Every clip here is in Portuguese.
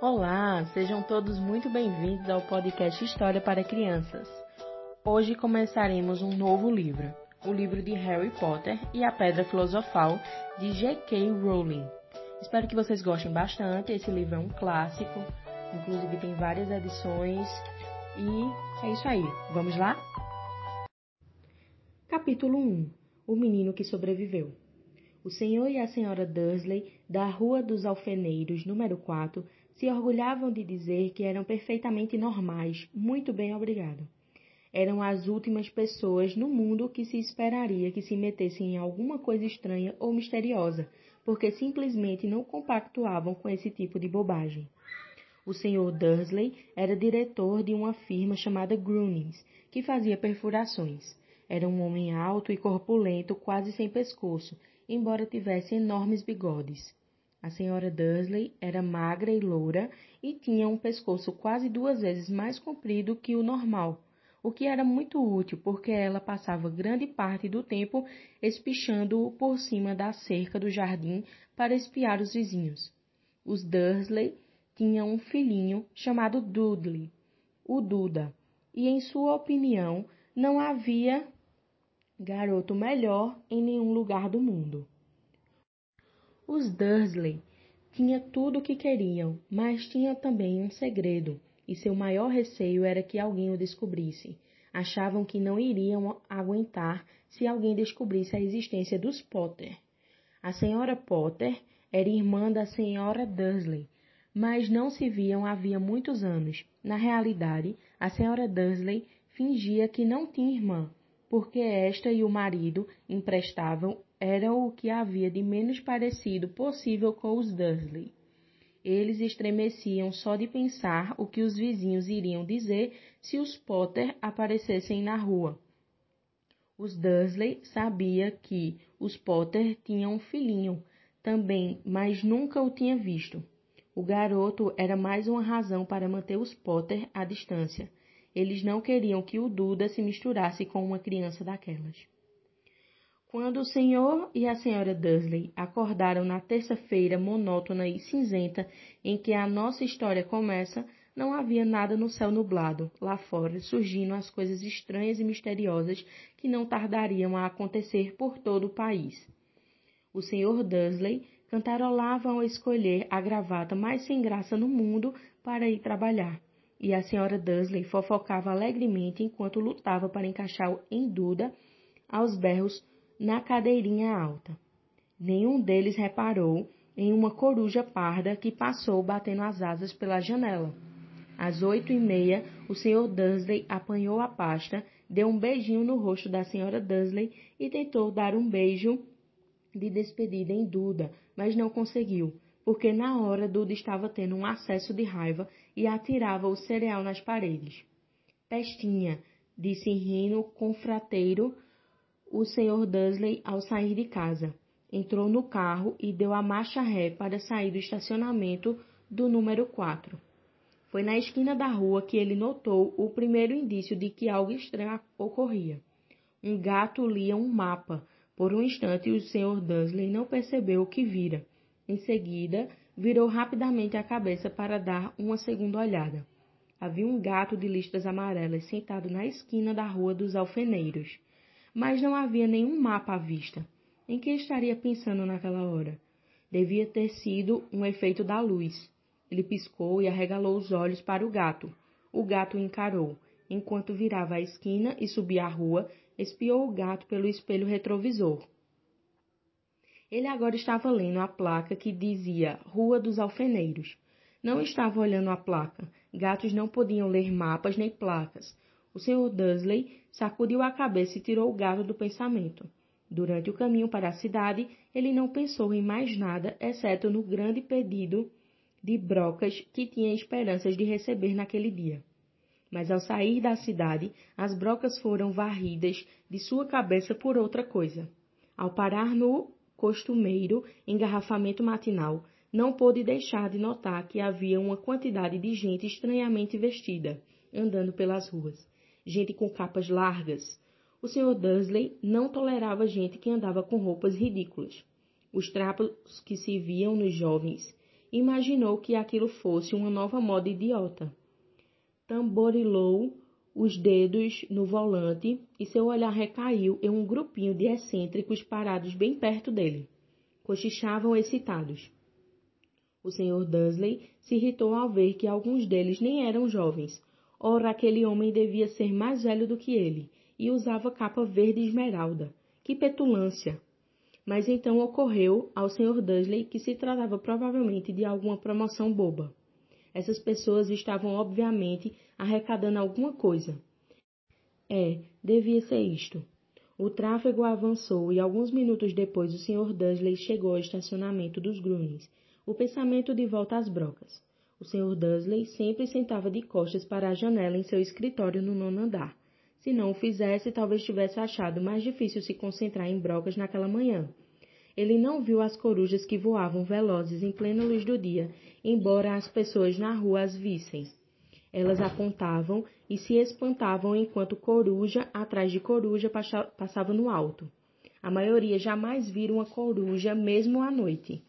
Olá, sejam todos muito bem-vindos ao podcast História para Crianças. Hoje começaremos um novo livro, o livro de Harry Potter e a Pedra Filosofal de J.K. Rowling. Espero que vocês gostem bastante. Esse livro é um clássico, inclusive tem várias edições. E é isso aí. Vamos lá? Capítulo 1 O menino que sobreviveu. O senhor e a senhora Dursley, da Rua dos Alfeneiros, número 4, se orgulhavam de dizer que eram perfeitamente normais, muito bem obrigado. Eram as últimas pessoas no mundo que se esperaria que se metessem em alguma coisa estranha ou misteriosa, porque simplesmente não compactuavam com esse tipo de bobagem. O Sr. Dursley era diretor de uma firma chamada Grunings, que fazia perfurações. Era um homem alto e corpulento, quase sem pescoço, embora tivesse enormes bigodes. A senhora Dursley era magra e loura e tinha um pescoço quase duas vezes mais comprido que o normal, o que era muito útil porque ela passava grande parte do tempo espichando por cima da cerca do jardim para espiar os vizinhos. Os Dursley tinham um filhinho chamado Dudley, o Duda, e em sua opinião não havia garoto melhor em nenhum lugar do mundo. Os Dursley tinham tudo o que queriam, mas tinham também um segredo, e seu maior receio era que alguém o descobrisse. Achavam que não iriam aguentar se alguém descobrisse a existência dos Potter. A senhora Potter era irmã da senhora Dursley, mas não se viam havia muitos anos. Na realidade, a senhora Dursley fingia que não tinha irmã, porque esta e o marido emprestavam era o que havia de menos parecido possível com os Dursley. Eles estremeciam só de pensar o que os vizinhos iriam dizer se os Potter aparecessem na rua. Os Dursley sabia que os Potter tinham um filhinho também, mas nunca o tinha visto. O garoto era mais uma razão para manter os Potter à distância. Eles não queriam que o Duda se misturasse com uma criança daquelas. Quando o senhor e a senhora Dursley acordaram na terça-feira monótona e cinzenta em que a nossa história começa, não havia nada no céu nublado, lá fora, surgindo as coisas estranhas e misteriosas que não tardariam a acontecer por todo o país. O senhor Dursley cantarolava ao escolher a gravata mais sem graça no mundo para ir trabalhar, e a senhora Dursley fofocava alegremente enquanto lutava para encaixar em Duda aos berros na cadeirinha alta. Nenhum deles reparou em uma coruja parda que passou batendo as asas pela janela. Às oito e meia, o Sr. Dursley apanhou a pasta, deu um beijinho no rosto da Sra. Dursley e tentou dar um beijo de despedida em Duda, mas não conseguiu, porque na hora Duda estava tendo um acesso de raiva e atirava o cereal nas paredes. Pestinha, disse rindo confrateiro o Sr. Dursley ao sair de casa. Entrou no carro e deu a marcha ré para sair do estacionamento do número 4. Foi na esquina da rua que ele notou o primeiro indício de que algo estranho ocorria. Um gato lia um mapa. Por um instante, o Sr. Dursley não percebeu o que vira. Em seguida, virou rapidamente a cabeça para dar uma segunda olhada. Havia um gato de listras amarelas sentado na esquina da rua dos alfeneiros mas não havia nenhum mapa à vista. Em que estaria pensando naquela hora? Devia ter sido um efeito da luz. Ele piscou e arregalou os olhos para o gato. O gato o encarou. Enquanto virava a esquina e subia a rua, espiou o gato pelo espelho retrovisor. Ele agora estava lendo a placa que dizia Rua dos Alfeneiros. Não estava olhando a placa. Gatos não podiam ler mapas nem placas. O Sr. Dursley sacudiu a cabeça e tirou o gato do pensamento. Durante o caminho para a cidade, ele não pensou em mais nada, exceto no grande pedido de brocas que tinha esperanças de receber naquele dia. Mas ao sair da cidade, as brocas foram varridas de sua cabeça por outra coisa. Ao parar no costumeiro engarrafamento matinal, não pôde deixar de notar que havia uma quantidade de gente estranhamente vestida, andando pelas ruas gente com capas largas. O Sr. Dursley não tolerava gente que andava com roupas ridículas. Os trapos que se viam nos jovens imaginou que aquilo fosse uma nova moda idiota. Tamborilou os dedos no volante e seu olhar recaiu em um grupinho de excêntricos parados bem perto dele. Cochichavam excitados. O Sr. Dursley se irritou ao ver que alguns deles nem eram jovens. Ora, aquele homem devia ser mais velho do que ele e usava capa verde esmeralda. Que petulância! Mas então ocorreu ao Sr. Dursley que se tratava provavelmente de alguma promoção boba. Essas pessoas estavam obviamente arrecadando alguma coisa. É, devia ser isto. O tráfego avançou e alguns minutos depois o Sr. Dursley chegou ao estacionamento dos Grunings, o pensamento de volta às brocas. O Sr. Dursley sempre sentava de costas para a janela em seu escritório no nono andar. Se não o fizesse, talvez tivesse achado mais difícil se concentrar em brocas naquela manhã. Ele não viu as corujas que voavam velozes em plena luz do dia, embora as pessoas na rua as vissem. Elas apontavam e se espantavam enquanto coruja atrás de coruja passava no alto. A maioria jamais viram uma coruja mesmo à noite.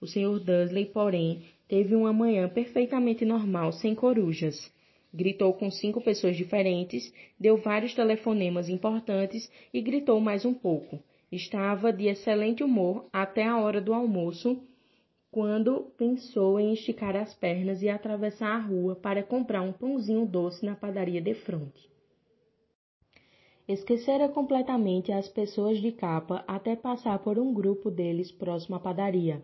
O Sr. Dursley, porém, teve uma manhã perfeitamente normal, sem corujas. Gritou com cinco pessoas diferentes, deu vários telefonemas importantes e gritou mais um pouco. Estava de excelente humor até a hora do almoço, quando pensou em esticar as pernas e atravessar a rua para comprar um pãozinho doce na padaria de fronte. Esquecera completamente as pessoas de capa até passar por um grupo deles próximo à padaria.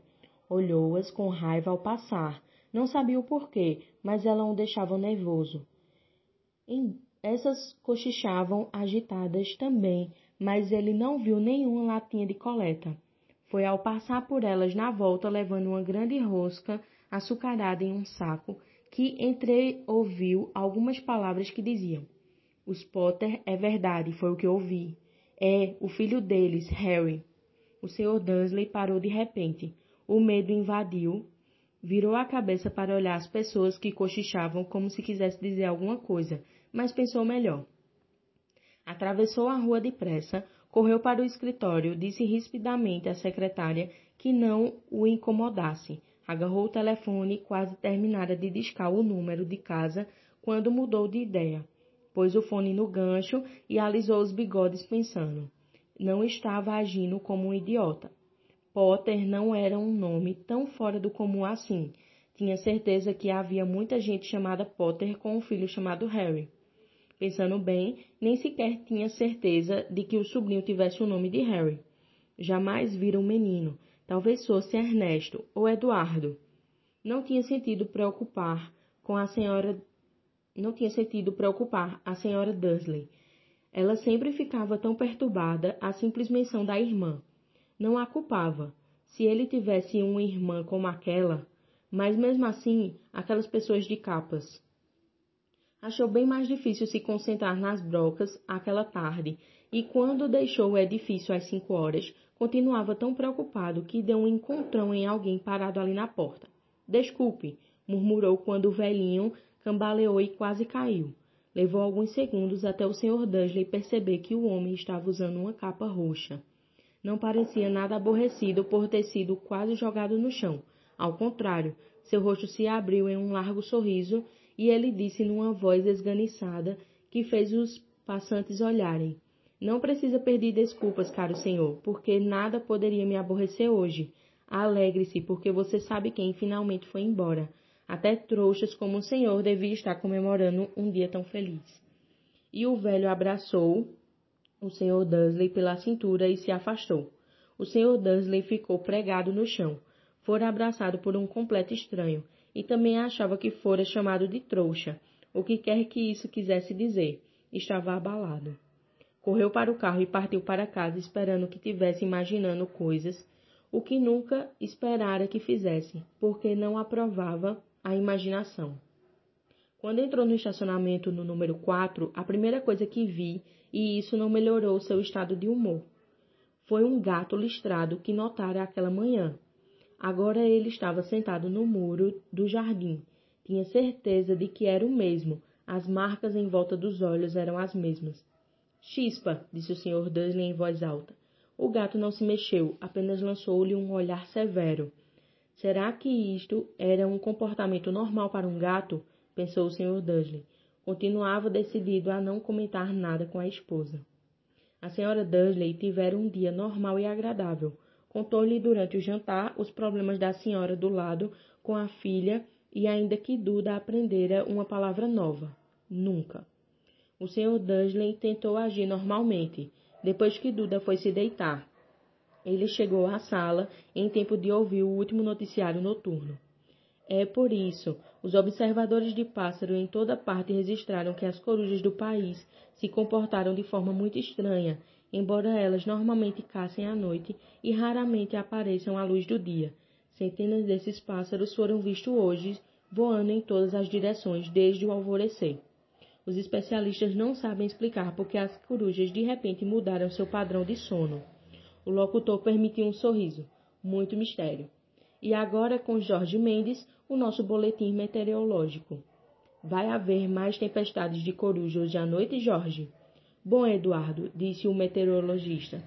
Olhou-as com raiva ao passar. Não sabia o porquê, mas elas o deixavam nervoso. Essas cochichavam agitadas também, mas ele não viu nenhuma latinha de coleta. Foi ao passar por elas na volta, levando uma grande rosca açucarada em um saco, que entreouviu algumas palavras que diziam: Os Potter é verdade, foi o que ouvi. É, o filho deles, Harry. O Sr. Dursley parou de repente. O medo invadiu. Virou a cabeça para olhar as pessoas que cochichavam como se quisesse dizer alguma coisa, mas pensou melhor. Atravessou a rua depressa, correu para o escritório, disse rispidamente à secretária que não o incomodasse. Agarrou o telefone e quase terminara de discar o número de casa quando mudou de ideia. Pôs o fone no gancho e alisou os bigodes pensando. Não estava agindo como um idiota. Potter não era um nome tão fora do comum assim. Tinha certeza que havia muita gente chamada Potter com um filho chamado Harry. Pensando bem, nem sequer tinha certeza de que o sobrinho tivesse o nome de Harry. Jamais vira um menino. Talvez fosse Ernesto ou Eduardo. Não tinha sentido preocupar com a senhora. Não tinha sentido preocupar a senhora Dursley. Ela sempre ficava tão perturbada à simples menção da irmã. Não a culpava. Se ele tivesse uma irmã como aquela, mas mesmo assim, aquelas pessoas de capas achou bem mais difícil se concentrar nas brocas aquela tarde, e quando deixou o edifício às cinco horas, continuava tão preocupado que deu um encontrão em alguém parado ali na porta. Desculpe, murmurou quando o velhinho cambaleou e quase caiu. Levou alguns segundos até o Sr. Dursley perceber que o homem estava usando uma capa roxa. Não parecia nada aborrecido por ter sido quase jogado no chão. Ao contrário, seu rosto se abriu em um largo sorriso e ele disse numa voz esganiçada que fez os passantes olharem. Não precisa pedir desculpas, caro senhor, porque nada poderia me aborrecer hoje. Alegre-se, porque você sabe quem finalmente foi embora. Até trouxas como o senhor devia estar comemorando um dia tão feliz. E o velho abraçou o senhor Dursley pela cintura e se afastou. O senhor Dursley ficou pregado no chão. Fora abraçado por um completo estranho, e também achava que fora chamado de trouxa, o que quer que isso quisesse dizer. Estava abalado. Correu para o carro e partiu para casa esperando que tivesse imaginando coisas, o que nunca esperara que fizesse, porque não aprovava a imaginação. Quando entrou no estacionamento no número 4, a primeira coisa que vi, e isso não melhorou seu estado de humor, foi um gato listrado que notara aquela manhã, Agora ele estava sentado no muro do jardim. Tinha certeza de que era o mesmo. As marcas em volta dos olhos eram as mesmas. Chispa, disse o Sr. Dursley em voz alta. O gato não se mexeu, apenas lançou-lhe um olhar severo. Será que isto era um comportamento normal para um gato? pensou o Sr. Dursley. Continuava decidido a não comentar nada com a esposa. A senhora Dursley tivera um dia normal e agradável. Contou-lhe durante o jantar os problemas da senhora do lado com a filha e ainda que Duda aprendera uma palavra nova. Nunca. O Sr. Dursley tentou agir normalmente, depois que Duda foi se deitar. Ele chegou à sala em tempo de ouvir o último noticiário noturno. É por isso, os observadores de pássaro em toda parte registraram que as corujas do país se comportaram de forma muito estranha, embora elas normalmente caçem à noite e raramente apareçam à luz do dia. Centenas desses pássaros foram vistos hoje voando em todas as direções desde o alvorecer. Os especialistas não sabem explicar por que as corujas de repente mudaram seu padrão de sono. O locutor permitiu um sorriso. Muito mistério. E agora com Jorge Mendes, o nosso boletim meteorológico. Vai haver mais tempestades de coruja hoje à noite, Jorge? Bom, Eduardo, disse o meteorologista.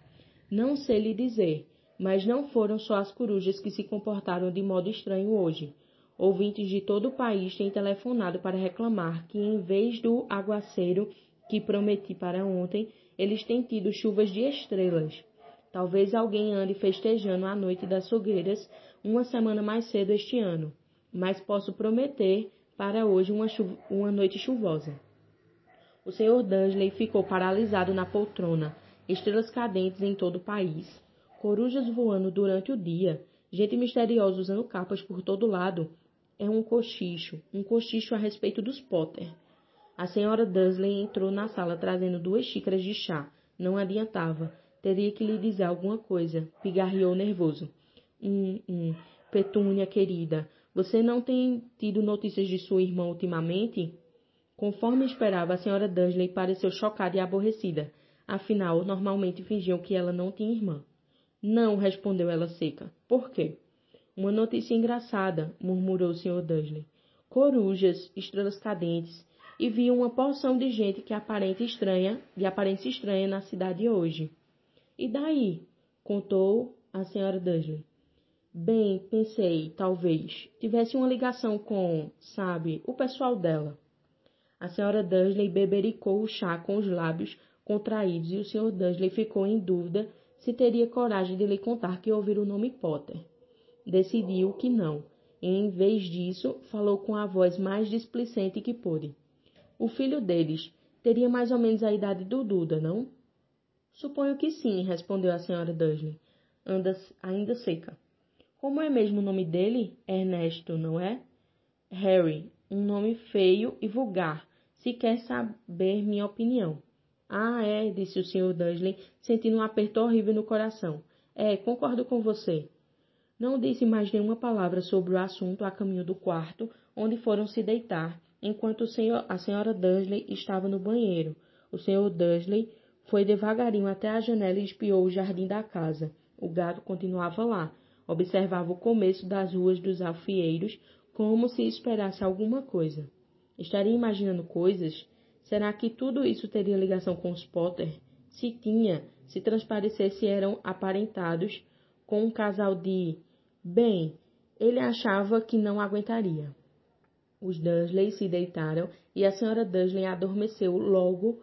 Não sei lhe dizer, mas não foram só as corujas que se comportaram de modo estranho hoje. Ouvintes de todo o país têm telefonado para reclamar que, em vez do aguaceiro que prometi para ontem, eles têm tido chuvas de estrelas. Talvez alguém ande festejando a noite das fogueiras uma semana mais cedo este ano, mas posso prometer para hoje uma, uma noite chuvosa. O Sr. Dunsley ficou paralisado na poltrona, estrelas cadentes em todo o país, corujas voando durante o dia, gente misteriosa usando capas por todo lado. É um cochicho, um cochicho a respeito dos Potter. A senhora Dursley entrou na sala trazendo duas xícaras de chá. Não adiantava. Teria que lhe dizer alguma coisa. Pigarreou nervoso. Hum, hum. Petúnia, querida, você não tem tido notícias de sua irmã ultimamente? Conforme esperava, a senhora Dursley pareceu chocada e aborrecida. Afinal, normalmente fingiam que ela não tinha irmã. Não, respondeu ela seca. Por quê? Uma notícia engraçada, murmurou o Sr. Dursley. Corujas, estrelas cadentes, e vi uma porção de gente que aparenta estranha, de aparência estranha na cidade hoje. E daí? contou a senhora Dursley. Bem, pensei, talvez, tivesse uma ligação com, sabe, o pessoal dela. A senhora Dursley bebericou o chá com os lábios contraídos e o Sr. Dursley ficou em dúvida se teria coragem de lhe contar que ouvira o nome Potter. Decidiu que não, e em vez disso falou com a voz mais displicente que pôde. O filho deles teria mais ou menos a idade do Duda, não? Suponho que sim, respondeu a senhora Dursley, anda ainda seca. Como é mesmo o nome dele? Ernesto, não é? Harry, um nome feio e vulgar, se quer saber minha opinião. Ah, é, disse o Sr. Dursley, sentindo um aperto horrível no coração. É, concordo com você. Não disse mais nenhuma palavra sobre o assunto a caminho do quarto, onde foram se deitar, enquanto senhor, a senhora Dursley estava no banheiro. O Sr. Dursley foi devagarinho até a janela e espiou o jardim da casa. O gato continuava lá. Observava o começo das ruas dos alfieiros, como se esperasse alguma coisa. Estaria imaginando coisas? Será que tudo isso teria ligação com os Potter? Se tinha, se transparecesse eram aparentados com um casal de. Bem, ele achava que não aguentaria. Os Dursley se deitaram e a senhora Dursley adormeceu logo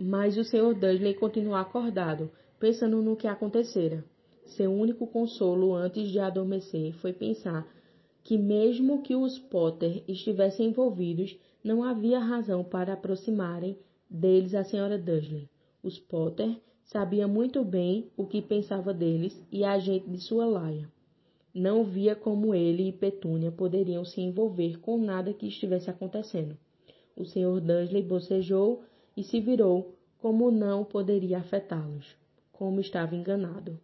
mas o Sr. Dudley continuou acordado, pensando no que acontecera. Seu único consolo antes de adormecer foi pensar que, mesmo que os Potter estivessem envolvidos, não havia razão para aproximarem deles a Sra. Dudley. Os Potter sabia muito bem o que pensava deles e a gente de sua laia. Não via como ele e Petúnia poderiam se envolver com nada que estivesse acontecendo. O Sr. Dudley bocejou e se virou, como não poderia afetá-los. Como estava enganado.